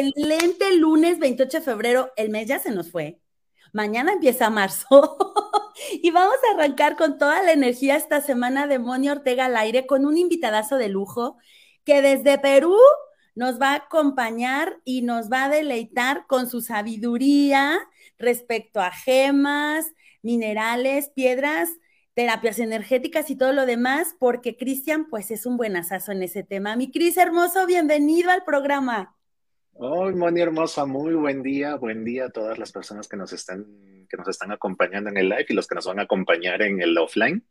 excelente lunes 28 de febrero, el mes ya se nos fue. Mañana empieza marzo y vamos a arrancar con toda la energía esta semana de Moni Ortega al aire con un invitadazo de lujo que desde Perú nos va a acompañar y nos va a deleitar con su sabiduría respecto a gemas, minerales, piedras terapias energéticas y todo lo demás, porque Cristian, pues es un buen asazo en ese tema. Mi Cris hermoso, bienvenido al programa. Hoy, Moni hermosa, muy buen día, buen día a todas las personas que nos están, que nos están acompañando en el live y los que nos van a acompañar en el offline.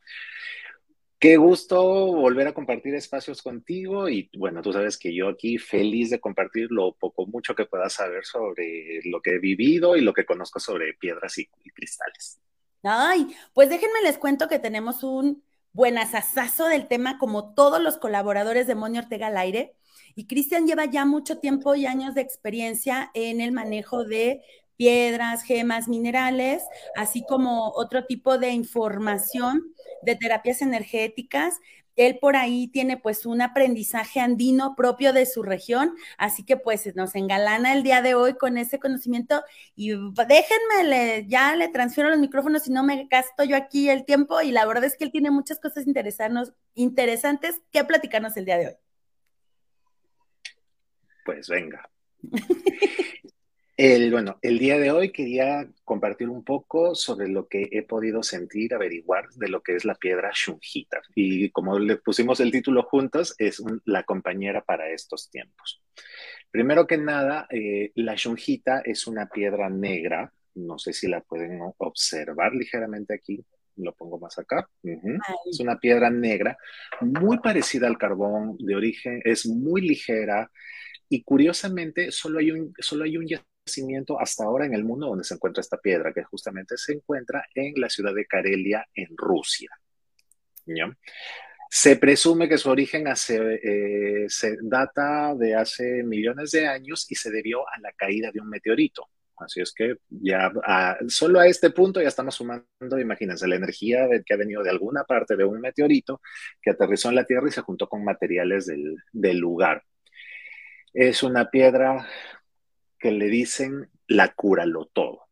Qué gusto volver a compartir espacios contigo y bueno, tú sabes que yo aquí feliz de compartir lo poco mucho que puedas saber sobre lo que he vivido y lo que conozco sobre piedras y, cristales. Ay, pues déjenme les cuento que tenemos un buen asazazo del tema, como todos los colaboradores de Moni Ortega al aire. Y Cristian lleva ya mucho tiempo y años de experiencia en el manejo de piedras, gemas, minerales, así como otro tipo de información de terapias energéticas, él por ahí tiene pues un aprendizaje andino propio de su región, así que pues nos engalana el día de hoy con ese conocimiento y déjenme, ya le transfiero los micrófonos si no me gasto yo aquí el tiempo y la verdad es que él tiene muchas cosas interesantes que platicarnos el día de hoy. Pues venga. El, bueno, el día de hoy quería compartir un poco sobre lo que he podido sentir, averiguar de lo que es la piedra Shunjita. Y como le pusimos el título juntos, es la compañera para estos tiempos. Primero que nada, eh, la Shunjita es una piedra negra. No sé si la pueden observar ligeramente aquí. Lo pongo más acá. Es una piedra negra muy parecida al carbón de origen. Es muy ligera y curiosamente solo hay un, solo hay un hasta ahora en el mundo donde se encuentra esta piedra, que justamente se encuentra en la ciudad de Karelia, en Rusia. Se presume que su origen eh, se data de hace millones de años y se debió a la caída de un meteorito. Así es que ya solo a este punto ya estamos sumando, imagínense, la energía que ha venido de alguna parte de un meteorito que aterrizó en la Tierra y se juntó con materiales del, del lugar. Es una piedra que le dicen la cúralo todo.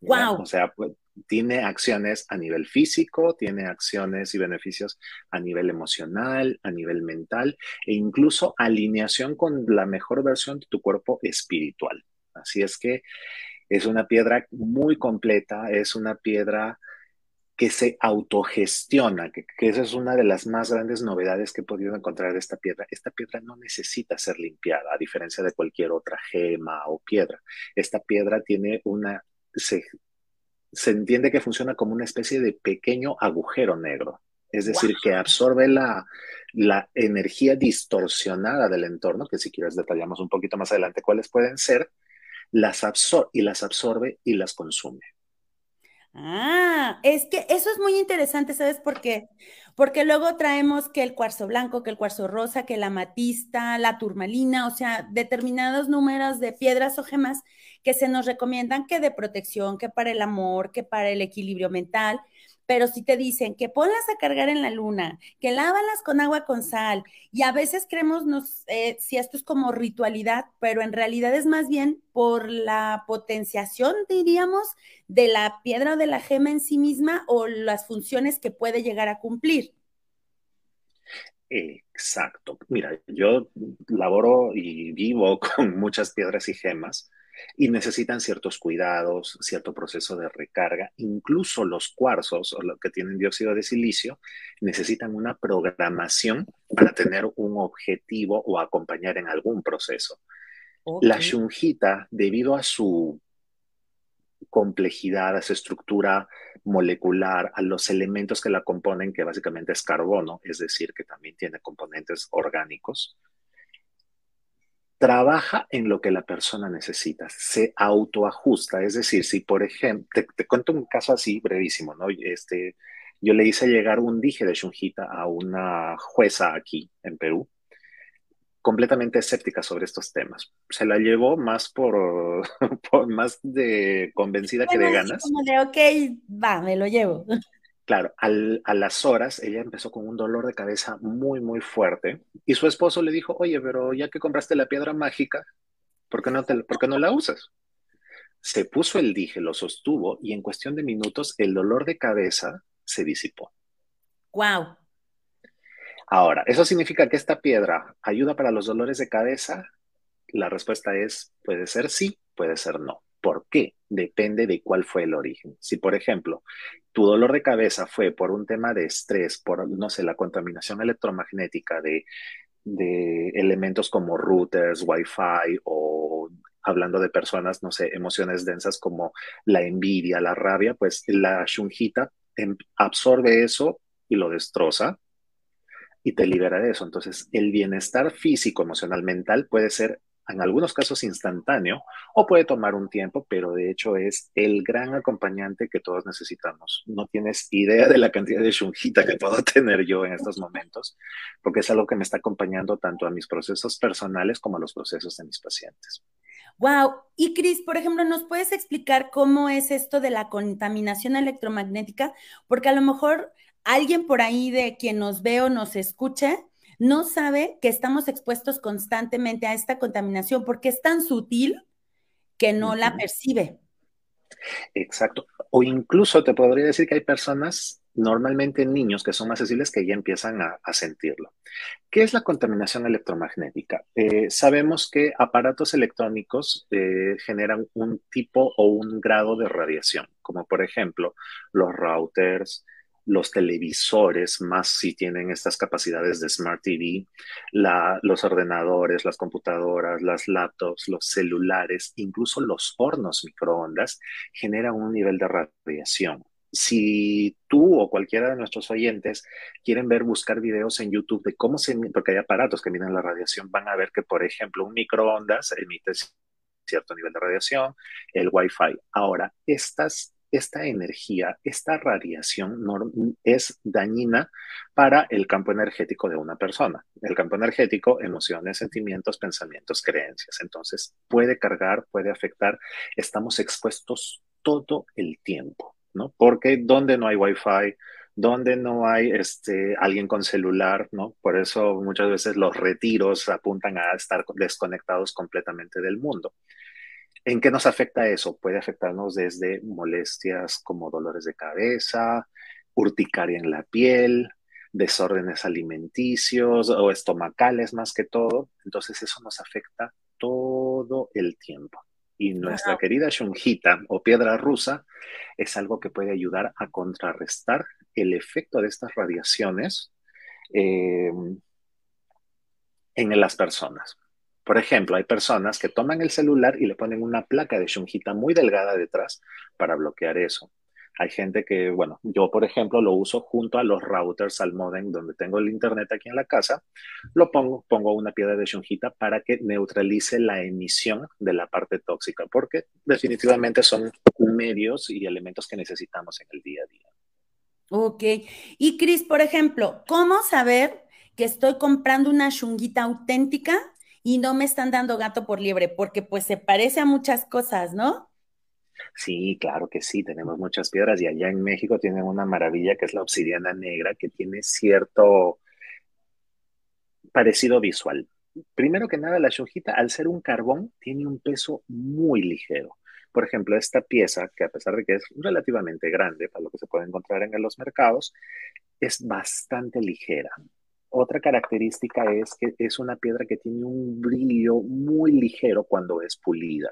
Wow. O sea, pues, tiene acciones a nivel físico, tiene acciones y beneficios a nivel emocional, a nivel mental e incluso alineación con la mejor versión de tu cuerpo espiritual. Así es que es una piedra muy completa, es una piedra que se autogestiona, que, esa es una de las más grandes novedades que he podido encontrar de esta piedra. Esta piedra no necesita ser limpiada, a diferencia de cualquier otra gema o piedra. Esta piedra tiene una, se, entiende que funciona como una especie de pequeño agujero negro, es decir, que absorbe la, la energía distorsionada del entorno, que si quieres detallamos un poquito más adelante cuáles pueden ser, las absorbe y las absorbe y las consume. Ah, es que eso es muy interesante, ¿sabes por qué? Porque luego traemos que el cuarzo blanco, que el cuarzo rosa, que la matista, la turmalina, o sea, determinados números de piedras o gemas que se nos recomiendan que de protección, que para el amor, que para el equilibrio mental, pero si te dicen que ponlas a cargar en la luna, que lávalas con agua con sal, y a veces creemos nos, si esto es como ritualidad, pero en realidad es más bien por la potenciación, diríamos, de la piedra o de la gema en sí misma o las funciones que puede llegar a cumplir. Exacto. Mira, yo laboro y vivo con muchas piedras y gemas y necesitan ciertos cuidados, cierto proceso de recarga. Incluso los cuarzos o los que tienen dióxido de silicio necesitan una programación para tener un objetivo o acompañar en algún proceso. La shungita, debido a su complejidad, a su estructura molecular, a los elementos que la componen, que básicamente es carbono, es decir, que también tiene componentes orgánicos, trabaja en lo que la persona necesita, se autoajusta. Es decir, si por ejemplo, te, cuento un caso así brevísimo, ¿no? Este, yo le hice llegar un dije de Shunjita a una jueza aquí en Perú, completamente escéptica sobre estos temas. Se la llevó más por, más de convencida que de ganas. Como de, ok, va, me lo llevo. Claro, a las horas ella empezó con un dolor de cabeza muy, muy fuerte y su esposo le dijo, oye, pero ya que compraste la piedra mágica, ¿por qué no, te, ¿por qué no la usas? Se puso el dije, lo sostuvo y en cuestión de minutos el dolor de cabeza se disipó. Wow. Ahora, ¿eso significa que esta piedra ayuda para los dolores de cabeza? La respuesta es, puede ser sí, puede ser no. ¿Por qué? Depende de cuál fue el origen. Si, por ejemplo, tu dolor de cabeza fue por un tema de estrés, por, no sé, la contaminación electromagnética de, de elementos como routers, wifi o hablando de personas, no sé, emociones densas como la envidia, la rabia, pues la shunjita em, absorbe eso y lo destroza y te libera de eso. Entonces, el bienestar físico, emocional, mental puede ser en algunos casos instantáneo o puede tomar un tiempo, pero de hecho es el gran acompañante que todos necesitamos. No tienes idea de la cantidad de shunjita que puedo tener yo en estos momentos, porque es algo que me está acompañando tanto a mis procesos personales como a los procesos de mis pacientes. Wow. Y Cris, por ejemplo, ¿nos puedes explicar cómo es esto de la contaminación electromagnética? Porque a lo mejor alguien por ahí de quien nos ve o nos escuche no sabe que estamos expuestos constantemente a esta contaminación porque es tan sutil que no la percibe. Exacto. O incluso te podría decir que hay personas, normalmente niños, que son más sensibles que ya empiezan a, sentirlo. ¿Qué es la contaminación electromagnética? Eh, sabemos que aparatos electrónicos eh, generan un tipo o un grado de radiación, como por ejemplo los routers, los televisores, más si tienen estas capacidades de Smart TV, los ordenadores, las computadoras, las laptops, los celulares, incluso los hornos microondas, generan un nivel de radiación. Si tú o cualquiera de nuestros oyentes quieren ver, buscar videos en YouTube de cómo se, porque hay aparatos que miden la radiación, van a ver que, por ejemplo, un microondas emite cierto nivel de radiación, el Wi-Fi. Ahora, estas esta energía, esta radiación es dañina para el campo energético de una persona. El campo energético, emociones, sentimientos, pensamientos, creencias. Entonces, puede cargar, puede afectar. Estamos expuestos todo el tiempo, ¿no? Porque donde no hay wifi, donde no hay este, alguien con celular, ¿no? Por eso muchas veces los retiros apuntan a estar desconectados completamente del mundo. ¿En qué nos afecta eso? Puede afectarnos desde molestias como dolores de cabeza, urticaria en la piel, desórdenes alimenticios o estomacales más que todo. Entonces eso nos afecta todo el tiempo. Y nuestra querida shunjita o piedra rusa es algo que puede ayudar a contrarrestar el efecto de estas radiaciones eh, en las personas. Por ejemplo, hay personas que toman el celular y le ponen una placa de shunjita muy delgada detrás para bloquear eso. Hay gente que, bueno, yo por ejemplo lo uso junto a los routers al modem donde tengo el internet aquí en la casa, lo pongo, pongo una piedra de shunjita para que neutralice la emisión de la parte tóxica, porque definitivamente son medios y elementos que necesitamos en el día a día. Ok. Y Cris, por ejemplo, ¿cómo saber que estoy comprando una shunguita auténtica y no me están dando gato por liebre, porque pues se parece a muchas cosas, ¿no? Sí, claro que sí, tenemos muchas piedras y allá en México tienen una maravilla que es la obsidiana negra, que tiene cierto parecido visual. Primero que nada, la shujita, al ser un carbón, tiene un peso muy ligero. Por ejemplo, esta pieza, que a pesar de que es relativamente grande para lo que se puede encontrar en los mercados, es bastante ligera. Otra característica es que es una piedra que tiene un brillo muy ligero cuando es pulida.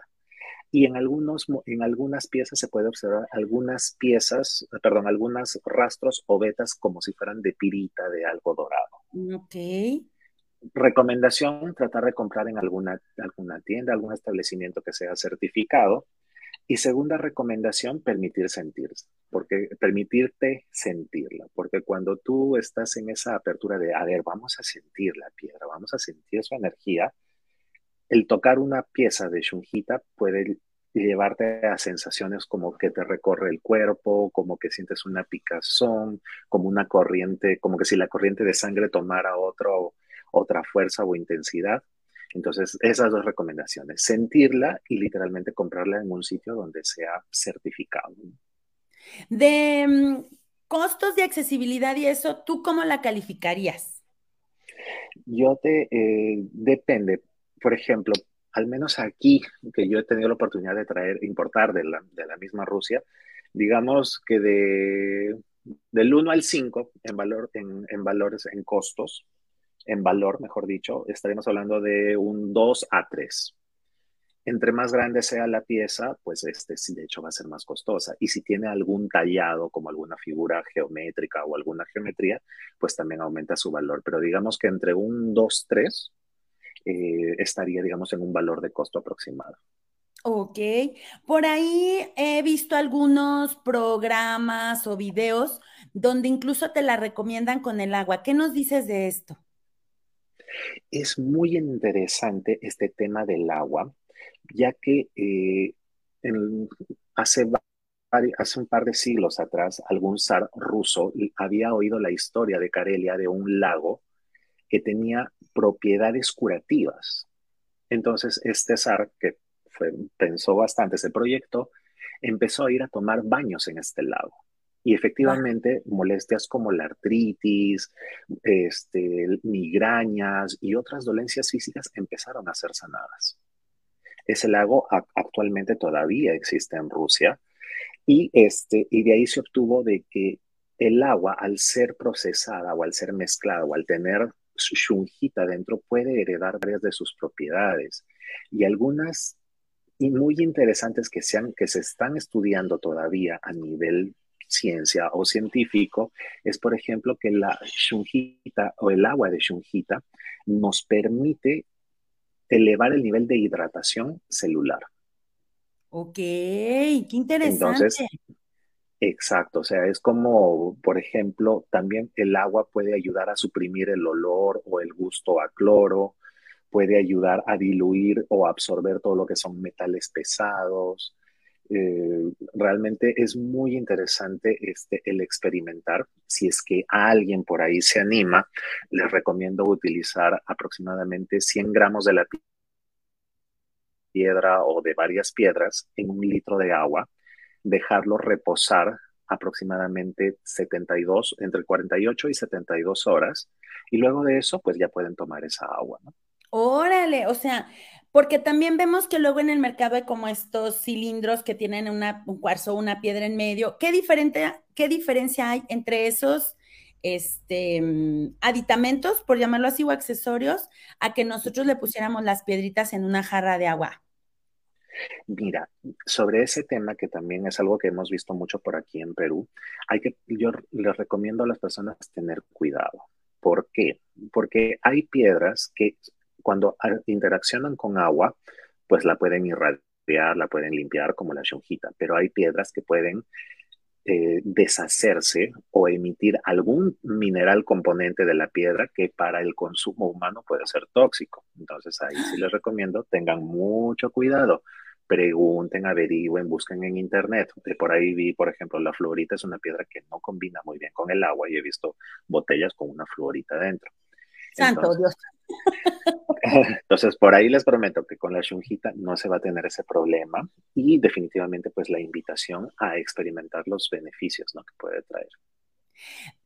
Y en, algunos, en algunas piezas se puede observar algunas piezas, perdón, algunos rastros o vetas como si fueran de pirita, de algo dorado. Ok. Recomendación, tratar de comprar en alguna, alguna tienda, algún establecimiento que sea certificado y segunda recomendación, permitir sentirse, porque permitirte sentirla, porque cuando tú estás en esa apertura de, a ver, vamos a sentir la piedra, vamos a sentir su energía, el tocar una pieza de shunjita puede llevarte a sensaciones como que te recorre el cuerpo, como que sientes una picazón, como una corriente, como que si la corriente de sangre tomara otro, otra fuerza o intensidad. Entonces, esas dos recomendaciones, sentirla y literalmente comprarla en un sitio donde sea certificado. De, mm, costos de accesibilidad y eso, ¿tú cómo la calificarías? Yo te, eh, depende. Por ejemplo, al menos aquí, que yo he tenido la oportunidad de traer, importar de la, de la misma Rusia, digamos que de, del 1 al 5 en, valor, en, en valores, en costos, en valor, mejor dicho, estaríamos hablando de un 2 a 3 entre más grande sea la pieza, pues este sí de hecho va a ser más costosa. Y si tiene algún tallado, como alguna figura geométrica o alguna geometría, pues también aumenta su valor. Pero digamos que entre un 2, 3 eh, estaría, digamos, en un valor de costo aproximado. Ok, por ahí he visto algunos programas o videos donde incluso te la recomiendan con el agua. ¿Qué nos dices de esto? Es muy interesante este tema del agua ya que eh, hace, hace un par de siglos atrás algún zar ruso había oído la historia de Karelia de un lago que tenía propiedades curativas. Entonces, este zar, que pensó bastante ese proyecto, empezó a ir a tomar baños en este lago. Y efectivamente, molestias como la artritis, este, migrañas y otras dolencias físicas empezaron a ser sanadas. Ese lago actualmente todavía existe en Rusia y, este, y de ahí se obtuvo de que el agua, al ser procesada o al ser mezclada o al tener shungita dentro, puede heredar varias de sus propiedades. Y algunas y muy interesantes que, sean, que se están estudiando todavía a nivel ciencia o científico es, por ejemplo, que la shungita o el agua de shungita nos permite elevar el nivel de hidratación celular. Ok, qué interesante. Entonces, exacto, o sea, es como, por ejemplo, también el agua puede ayudar a suprimir el olor o el gusto a cloro, puede ayudar a diluir o absorber todo lo que son metales pesados. Eh, realmente es muy interesante este, el experimentar. Si es que alguien por ahí se anima, les recomiendo utilizar aproximadamente 100 gramos de la piedra o de varias piedras en un litro de agua, dejarlo reposar aproximadamente 72, entre 48 y 72 horas, y luego de eso, pues ya pueden tomar esa agua. Órale, o sea, porque también vemos que luego en el mercado hay como estos cilindros que tienen un cuarzo, una piedra en medio. ¿Qué, diferente, ¿Qué diferencia hay entre esos este, mm, aditamentos, por llamarlo así, o accesorios, a que nosotros le pusiéramos las piedritas en una jarra de agua? Mira, sobre ese tema que también es algo que hemos visto mucho por aquí en Perú, hay que, yo les recomiendo a las personas tener cuidado. ¿Por qué? Porque hay piedras que cuando interaccionan con agua, pues la pueden irradiar, la pueden limpiar como la shungita, pero hay piedras que pueden eh, deshacerse o emitir algún mineral componente de la piedra que para el consumo humano puede ser tóxico. Entonces ahí sí les recomiendo, tengan mucho cuidado, pregunten, averigüen, busquen en internet. Por ahí vi, por ejemplo, la fluorita es una piedra que no combina muy bien con el agua y he visto botellas con una fluorita dentro. Santo Dios. Entonces, por ahí les prometo que con la shungita no se va a tener ese problema y definitivamente pues la invitación a experimentar los beneficios ¿no? que puede traer.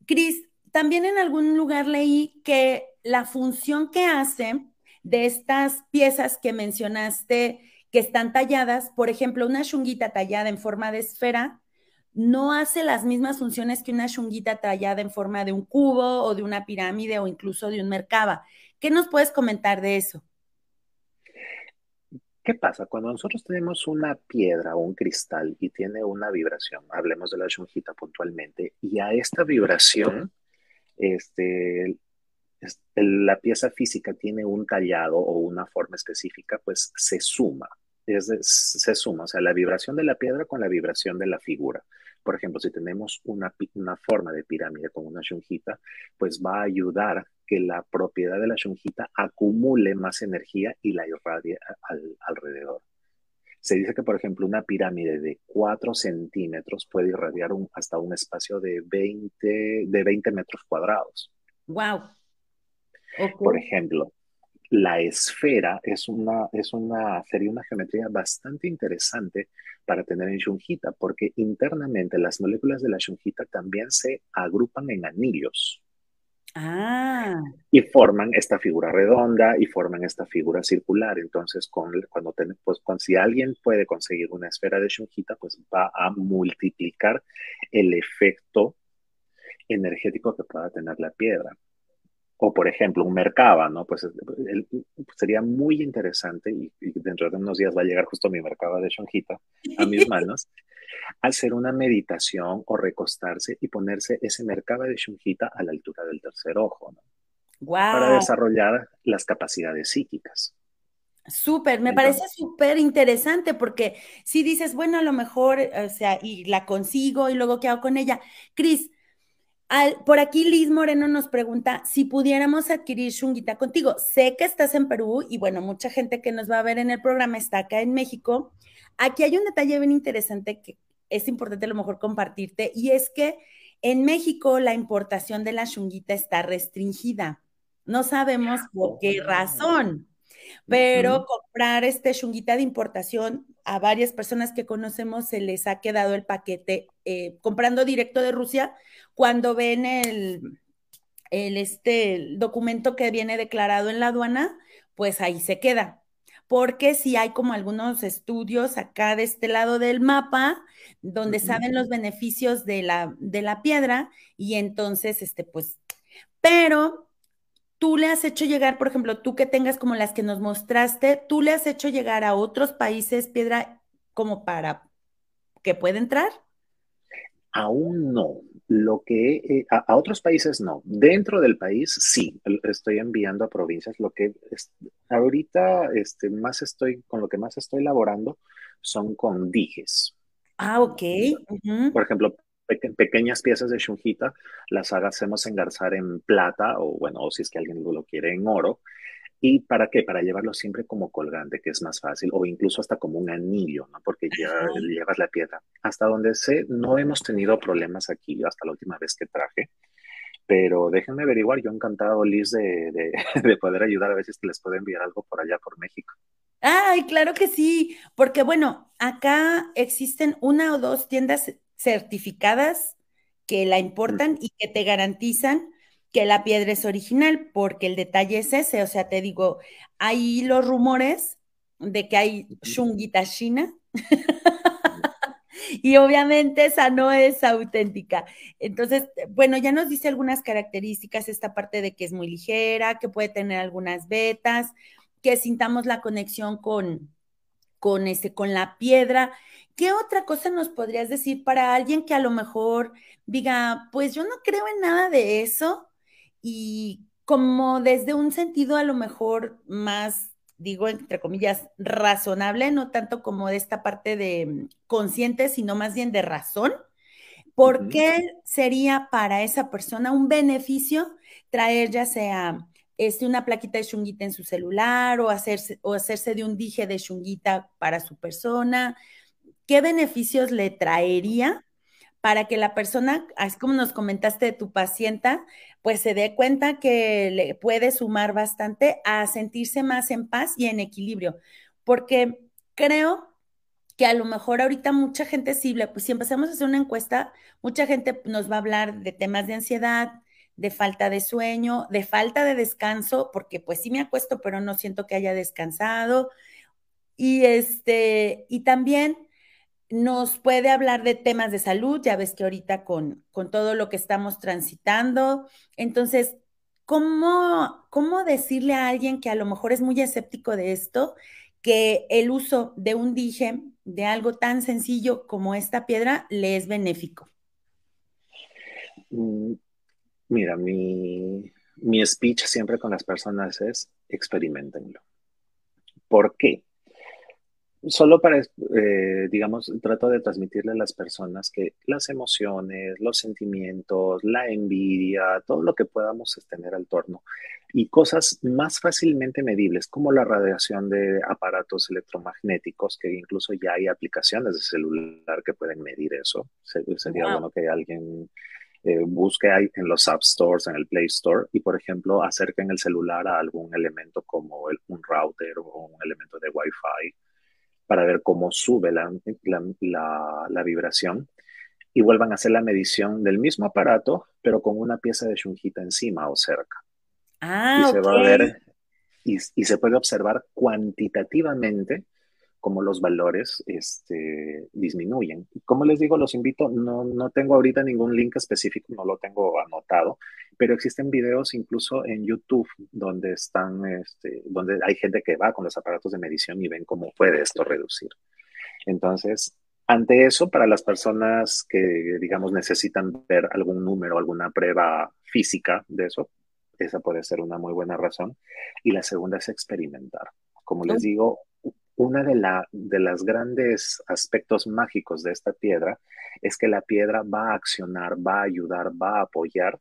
Cris, también en algún lugar leí que la función que hace de estas piezas que mencionaste que están talladas, por ejemplo, una shunguita tallada en forma de esfera, no hace las mismas funciones que una shunguita tallada en forma de un cubo o de una pirámide o incluso de un merkaba. ¿Qué nos puedes comentar de eso? ¿Qué pasa? Cuando nosotros tenemos una piedra o un cristal y tiene una vibración, hablemos de la shungita puntualmente, y a esta vibración, este, la pieza física tiene un tallado o una forma específica, pues se suma, se suma, o sea, la vibración de la piedra con la vibración de la figura. Por ejemplo, si tenemos una, una forma de pirámide con una shunjita, pues va a ayudar que la propiedad de la shunjita acumule más energía y la irradie alrededor. Se dice que, por ejemplo, una pirámide de 4 centímetros puede irradiar un, hasta un espacio de 20, de 20 metros cuadrados. ¡Wow! Por ejemplo, la esfera es una, es una, sería una geometría bastante interesante para tener en Shungita, porque internamente las moléculas de la Shungita también se agrupan en anillos. Ah. Y forman esta figura redonda y forman esta figura circular. Entonces, con, cuando pues, si alguien puede conseguir una esfera de Shungita, pues va a multiplicar el efecto energético que pueda tener la piedra o por ejemplo un Mercaba, ¿no? Pues sería muy interesante, y, dentro de unos días va a llegar justo mi Mercaba de Shonjita a mis manos, hacer una meditación o recostarse y ponerse ese Mercaba de Shonjita a la altura del tercer ojo, ¿no? Para desarrollar las capacidades psíquicas. Súper, me parece súper interesante porque si dices, bueno, a lo mejor, o sea, y la consigo y luego qué hago con ella. Cris, por aquí Liz Moreno nos pregunta si pudiéramos adquirir Shunguita contigo. Sé que estás en Perú y bueno, mucha gente que nos va a ver en el programa está acá en México. Aquí hay un detalle bien interesante que es importante a lo mejor compartirte y es que en México la importación de la Shunguita está restringida. No sabemos por qué razón, pero comprar este Shunguita de importación a varias personas que conocemos se les ha quedado el paquete eh, comprando directo de Rusia cuando ven el, el, este, documento que viene declarado en la aduana, pues ahí se queda. Porque si hay como algunos estudios acá de este lado del mapa, donde saben los beneficios de la, de la piedra, y entonces, este, pues, pero tú le has hecho llegar, por ejemplo, tú que tengas como las que nos mostraste, tú le has hecho llegar a otros países piedra como para que pueda entrar. Aún no. Lo que eh, a, otros países no. Dentro del país sí. Estoy enviando a provincias. Lo que ahorita este, más estoy con lo que más estoy elaborando son con dijes. Ah, ok. Por ejemplo, pequeñas piezas de shunjita las hacemos engarzar en plata o bueno, o si es que alguien lo quiere en oro ¿Y para qué? Para llevarlo siempre como colgante, que es más fácil, o incluso hasta como un anillo, ¿no? Porque ya llevas la piedra. Hasta donde sé, no hemos tenido problemas aquí hasta la última vez que traje, pero déjenme averiguar, yo encantado, Liz, de, de, poder ayudar a ver si les puedo enviar algo por allá, por México. Ay, claro que sí, porque bueno, acá existen una o dos tiendas certificadas que la importan y que te garantizan que la piedra es original, porque el detalle es ese, o sea, te digo, hay los rumores de que hay shunguita china. y obviamente esa no es auténtica. Entonces, bueno, ya nos dice algunas características, esta parte de que es muy ligera, que puede tener algunas vetas, que sintamos la conexión con, con, este, con la piedra. ¿Qué otra cosa nos podrías decir para alguien que a lo mejor diga, pues yo no creo en nada de eso, y como desde un sentido a lo mejor más, digo, entre comillas, razonable, no tanto como de esta parte de mm, consciente, sino más bien de razón. ¿Por qué sería para esa persona un beneficio traer ya sea este, una plaquita de shunguita en su celular o hacerse, o hacerse de un dije de shunguita para su persona? ¿Qué beneficios le traería para que la persona, así como nos comentaste de tu pacienta, pues se dé cuenta que le puede sumar bastante a sentirse más en paz y en equilibrio, porque creo que a lo mejor ahorita mucha gente, sí, pues si empezamos a hacer una encuesta, mucha gente nos va a hablar de temas de ansiedad, de falta de sueño, de falta de descanso, porque pues sí me acuesto, pero no siento que haya descansado. Y este, y también nos puede hablar de temas de salud, ya ves que ahorita con, con todo lo que estamos transitando. Entonces, ¿cómo, ¿cómo decirle a alguien que a lo mejor es muy escéptico de esto, que el uso de un dije, de algo tan sencillo como esta piedra, le es benéfico? Mm, mira, mi, mi speech siempre con las personas es experimentenlo. ¿Por qué? Solo para, eh, digamos, trato de transmitirle a las personas que las emociones, los sentimientos, la envidia, todo lo que podamos tener al torno y cosas más fácilmente medibles como la radiación de aparatos electromagnéticos, que incluso ya hay aplicaciones de celular que pueden medir eso. Sería bueno que alguien eh, busque ahí en los App Stores, en el Play Store, y por ejemplo, acerquen el celular a algún elemento como el, un router o un elemento de Wi-Fi para ver cómo sube la, la, la, vibración y vuelvan a hacer la medición del mismo aparato, pero con una pieza de shungita encima o cerca. Ah, y se va a ver y, y se puede observar cuantitativamente cómo los valores este, disminuyen. Como les digo, los invito, no, no tengo ahorita ningún link específico, no lo tengo anotado, pero existen videos incluso en YouTube donde están, este, donde hay gente que va con los aparatos de medición y ven cómo puede esto reducir. Entonces, ante eso, para las personas que, digamos, necesitan ver algún número, alguna prueba física de eso, esa puede ser una muy buena razón. Y la segunda es experimentar. Como les digo, una de, la, los grandes aspectos mágicos de esta piedra es que la piedra va a accionar, va a ayudar, va a apoyar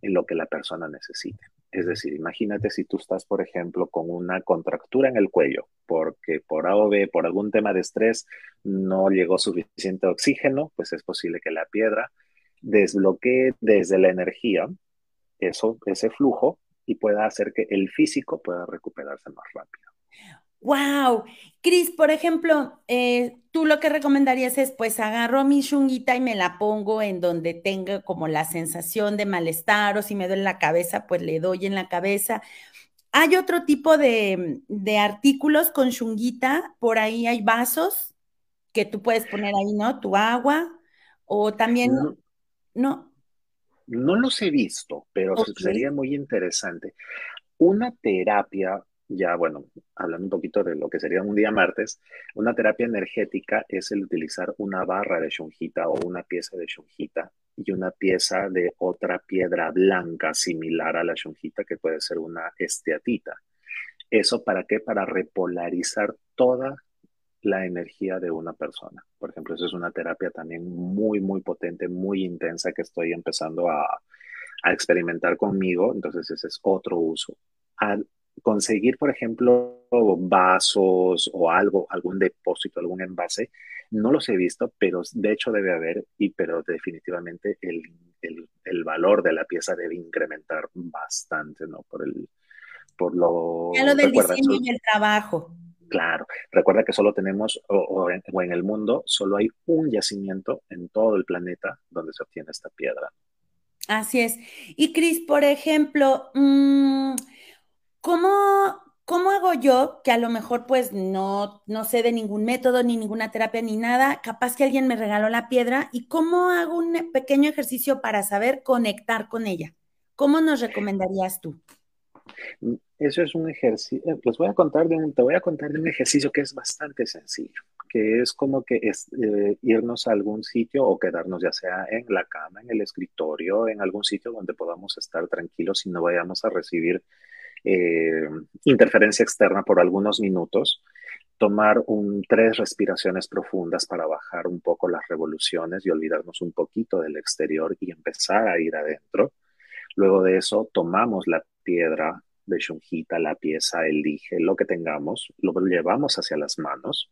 en lo que la persona necesite. Es decir, imagínate si tú estás, por ejemplo, con una contractura en el cuello, porque por A o B, por algún tema de estrés, no llegó suficiente oxígeno, pues es posible que la piedra desbloquee desde la energía eso, ese flujo y pueda hacer que el físico pueda recuperarse más rápido. Wow, Cris, por ejemplo, eh, tú lo que recomendarías es, pues agarro mi shunguita y me la pongo en donde tenga como la sensación de malestar o si me duele la cabeza, pues le doy en la cabeza. Hay otro tipo de, artículos con shunguita, por ahí hay vasos que tú puedes poner ahí, ¿no? Tu agua o también, ¿no? No, los he visto, pero sería muy interesante. Una terapia ya, bueno, hablando un poquito de lo que sería un día martes, una terapia energética es el utilizar una barra de shunjita o una pieza de shunjita y una pieza de otra piedra blanca similar a la shunjita que puede ser una esteatita. ¿Eso para qué? Para repolarizar toda la energía de una persona. Por ejemplo, eso es una terapia también muy, muy potente, muy intensa que estoy empezando a, a experimentar conmigo. Entonces, ese es otro uso. Al conseguir, por ejemplo, vasos o algo, algún depósito, algún envase, no los he visto, pero de hecho debe haber, y pero definitivamente el, el, valor de la pieza debe incrementar bastante, ¿no? Por el, por lo... Ya lo del diseño y el trabajo. Claro, recuerda que solo tenemos, o, en, o, en, el mundo, solo hay un yacimiento en todo el planeta donde se obtiene esta piedra. Así es. Y Cris, por ejemplo, mmm, ¿Cómo, ¿Cómo hago yo que a lo mejor pues no, no sé de ningún método, ni ninguna terapia, ni nada? Capaz que alguien me regaló la piedra y cómo hago un pequeño ejercicio para saber conectar con ella. ¿Cómo nos recomendarías tú? Eso es un ejercicio, eh, les voy a contar de un, te voy a contar de un ejercicio que es bastante sencillo, que es como que es eh, irnos a algún sitio o quedarnos ya sea en la cama, en el escritorio, en algún sitio donde podamos estar tranquilos y no vayamos a recibir eh, interferencia externa por algunos minutos, tomar un, tres respiraciones profundas para bajar un poco las revoluciones y olvidarnos un poquito del exterior y empezar a ir adentro. Luego de eso, tomamos la piedra de shunjita, la pieza, el dije, lo que tengamos, lo llevamos hacia las manos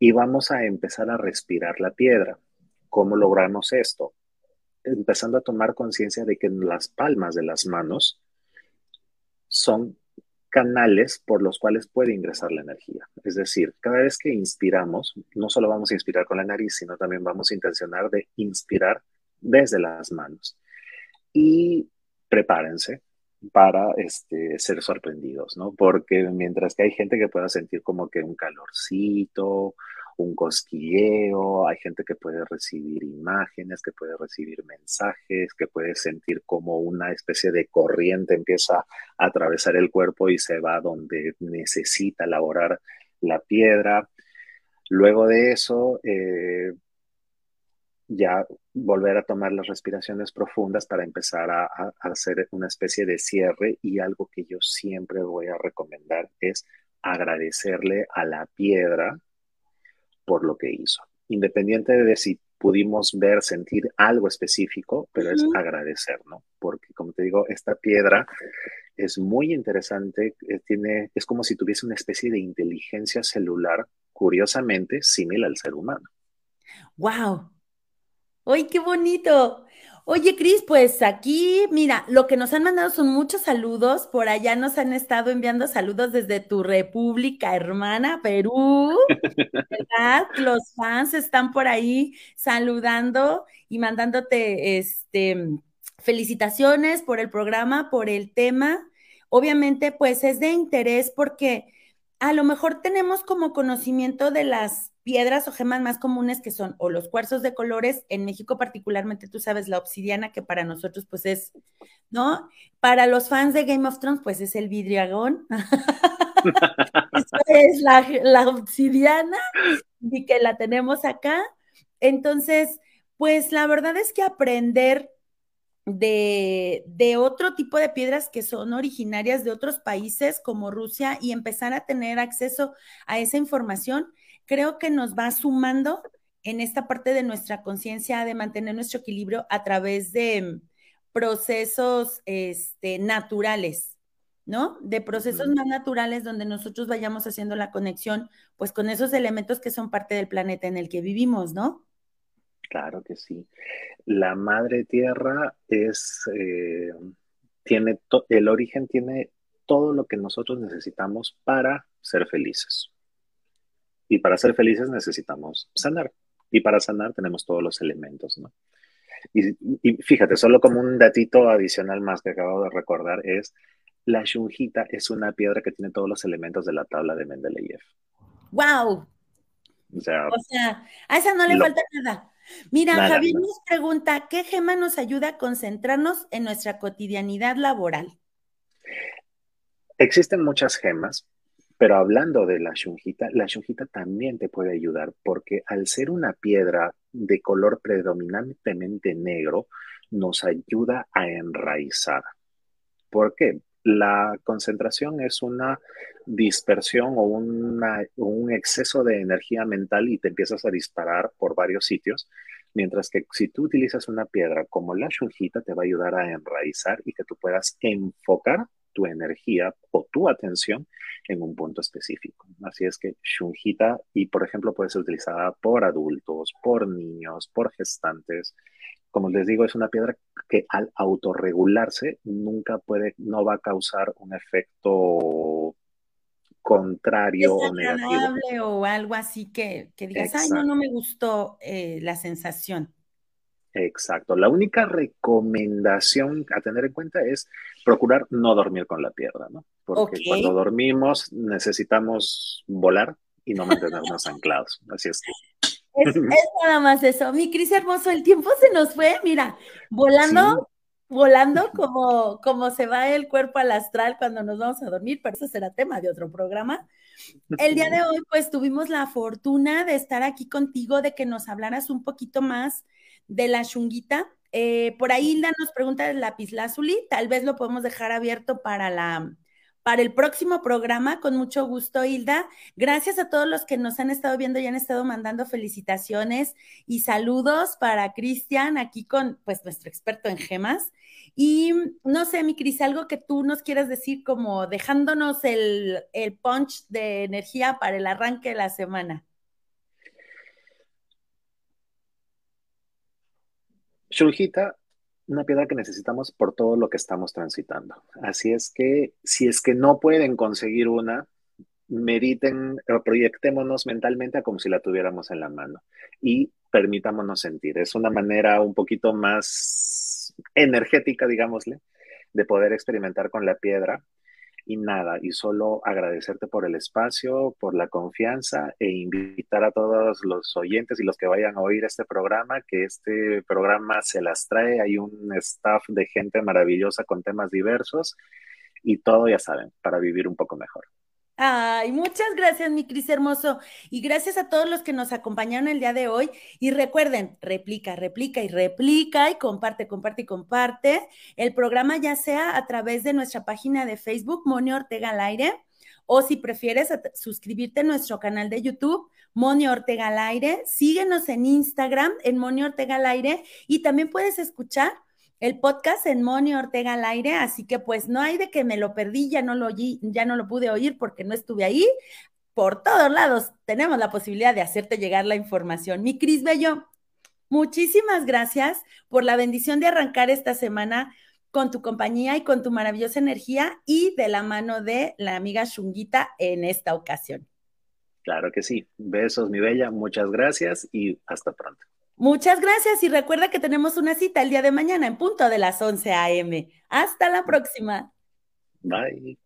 y vamos a empezar a respirar la piedra. ¿Cómo logramos esto? Empezando a tomar conciencia de que en las palmas de las manos son canales por los cuales puede ingresar la energía. Es decir, cada vez que inspiramos, no solo vamos a inspirar con la nariz, sino también vamos a intencionar de inspirar desde las manos. Y prepárense para este, ser sorprendidos, ¿no? Porque mientras que hay gente que pueda sentir como que un calorcito, un cosquilleo, hay gente que puede recibir imágenes, que puede recibir mensajes, que puede sentir como una especie de corriente empieza a atravesar el cuerpo y se va donde necesita elaborar la piedra. Luego de eso, eh, ya volver a tomar las respiraciones profundas para empezar a, a, hacer una especie de cierre y algo que yo siempre voy a recomendar es agradecerle a la piedra por lo que hizo. Independiente de si pudimos ver, sentir algo específico, pero es agradecer, ¿no? Porque como te digo, esta piedra es muy interesante, eh, tiene, es como si tuviese una especie de inteligencia celular, curiosamente, similar al ser humano. ¡Wow! ¡Ay, qué bonito! Oye, Cris, pues aquí, mira, lo que nos han mandado son muchos saludos. Por allá nos han estado enviando saludos desde tu república hermana, Perú. ¿Verdad? Los fans están por ahí saludando y mandándote este, felicitaciones por el programa, por el tema. Obviamente, pues es de interés porque a lo mejor tenemos como conocimiento de las piedras o gemas más comunes que son o los cuarzos de colores, en México particularmente tú sabes la obsidiana que para nosotros pues es, ¿no? Para los fans de Game of Thrones pues es el vidriagón. Es la obsidiana y que la tenemos acá. Entonces, pues la verdad es que aprender de, de, otro tipo de piedras que son originarias de otros países como Rusia y empezar a tener acceso a esa información creo que nos va sumando en esta parte de nuestra conciencia de mantener nuestro equilibrio a través de procesos este, naturales, ¿no? De procesos más naturales donde nosotros vayamos haciendo la conexión, pues con esos elementos que son parte del planeta en el que vivimos, ¿no? Claro que sí. La madre tierra es, eh, tiene, el origen tiene todo lo que nosotros necesitamos para ser felices. Y para ser felices necesitamos sanar. Y para sanar tenemos todos los elementos, ¿no? Y, fíjate, solo como un datito adicional más que acabo de recordar es, la shungita es una piedra que tiene todos los elementos de la tabla de Mendeleev. ¡Wow! O sea, a esa no le falta nada. Mira, Javier nos pregunta, ¿qué gema nos ayuda a concentrarnos en nuestra cotidianidad laboral? Existen muchas gemas, pero hablando de la shungita, la shungita también te puede ayudar porque al ser una piedra de color predominantemente negro, nos ayuda a enraizar. ¿Por qué? La concentración es una dispersión o un exceso de energía mental y te empiezas a disparar por varios sitios, mientras que si tú utilizas una piedra como la shungita te va a ayudar a enraizar y que tú puedas enfocar tu energía o tu atención en un punto específico. Así es que Shunjita, y por ejemplo, puede ser utilizada por adultos, por niños, por gestantes. Como les digo, es una piedra que al autorregularse nunca puede, no va a causar un efecto contrario o negativo. O algo así que, que digas, ay, no, no me gustó eh, la sensación. Exacto. La única recomendación a tener en cuenta es procurar no dormir con la piedra, ¿no? Porque cuando dormimos necesitamos volar y no mantenernos anclados. Así es Es, nada más eso. Mi Cris hermoso, el tiempo se nos fue, mira, volando, volando como, como se va el cuerpo al astral cuando nos vamos a dormir, pero eso será tema de otro programa. El día de hoy, pues tuvimos la fortuna de estar aquí contigo, de que nos hablaras un poquito más de la chunguita. Eh, por ahí Hilda nos pregunta del lapislázuli, tal vez lo podemos dejar abierto para la para el próximo programa, con mucho gusto, Hilda. Gracias a todos los que nos han estado viendo y han estado mandando felicitaciones y saludos para Cristian, aquí con pues nuestro experto en gemas. Y no sé, mi Cris, algo que tú nos quieras decir como dejándonos el, el punch de energía para el arranque de la semana. Shurjita, una piedra que necesitamos por todo lo que estamos transitando. Así es que si es que no pueden conseguir una, mediten o proyectémonos mentalmente como si la tuviéramos en la mano y permitámonos sentir. Es una manera un poquito más energética, digámosle, de poder experimentar con la piedra y nada, y solo agradecerte por el espacio, por la confianza e invitar a todos los oyentes y los que vayan a oír este programa, que este programa se las trae, hay un staff de gente maravillosa con temas diversos y todo, ya saben, para vivir un poco mejor. Ay, muchas gracias, mi Cris hermoso. Y gracias a todos los que nos acompañaron el día de hoy. Y recuerden, replica, replica y replica y comparte, comparte y comparte el programa, ya sea a través de nuestra página de Facebook, Moni Ortega al aire, o si prefieres suscribirte a nuestro canal de YouTube, Moni Ortega al aire. Síguenos en Instagram, en Moni Ortega al aire, y también puedes escuchar el podcast en Moni Ortega al aire, así que pues no hay de que me lo perdí, ya no lo oí, ya no lo pude oír porque no estuve ahí. Por todos lados tenemos la posibilidad de hacerte llegar la información. Mi Cris Bello. Muchísimas gracias por la bendición de arrancar esta semana con tu compañía y con tu maravillosa energía y de la mano de la amiga Shunguita en esta ocasión. Claro que sí. Besos, mi bella. Muchas gracias y hasta pronto. Muchas gracias y recuerda que tenemos una cita el día de mañana en punto de las 11 a.m. Hasta la próxima. Bye.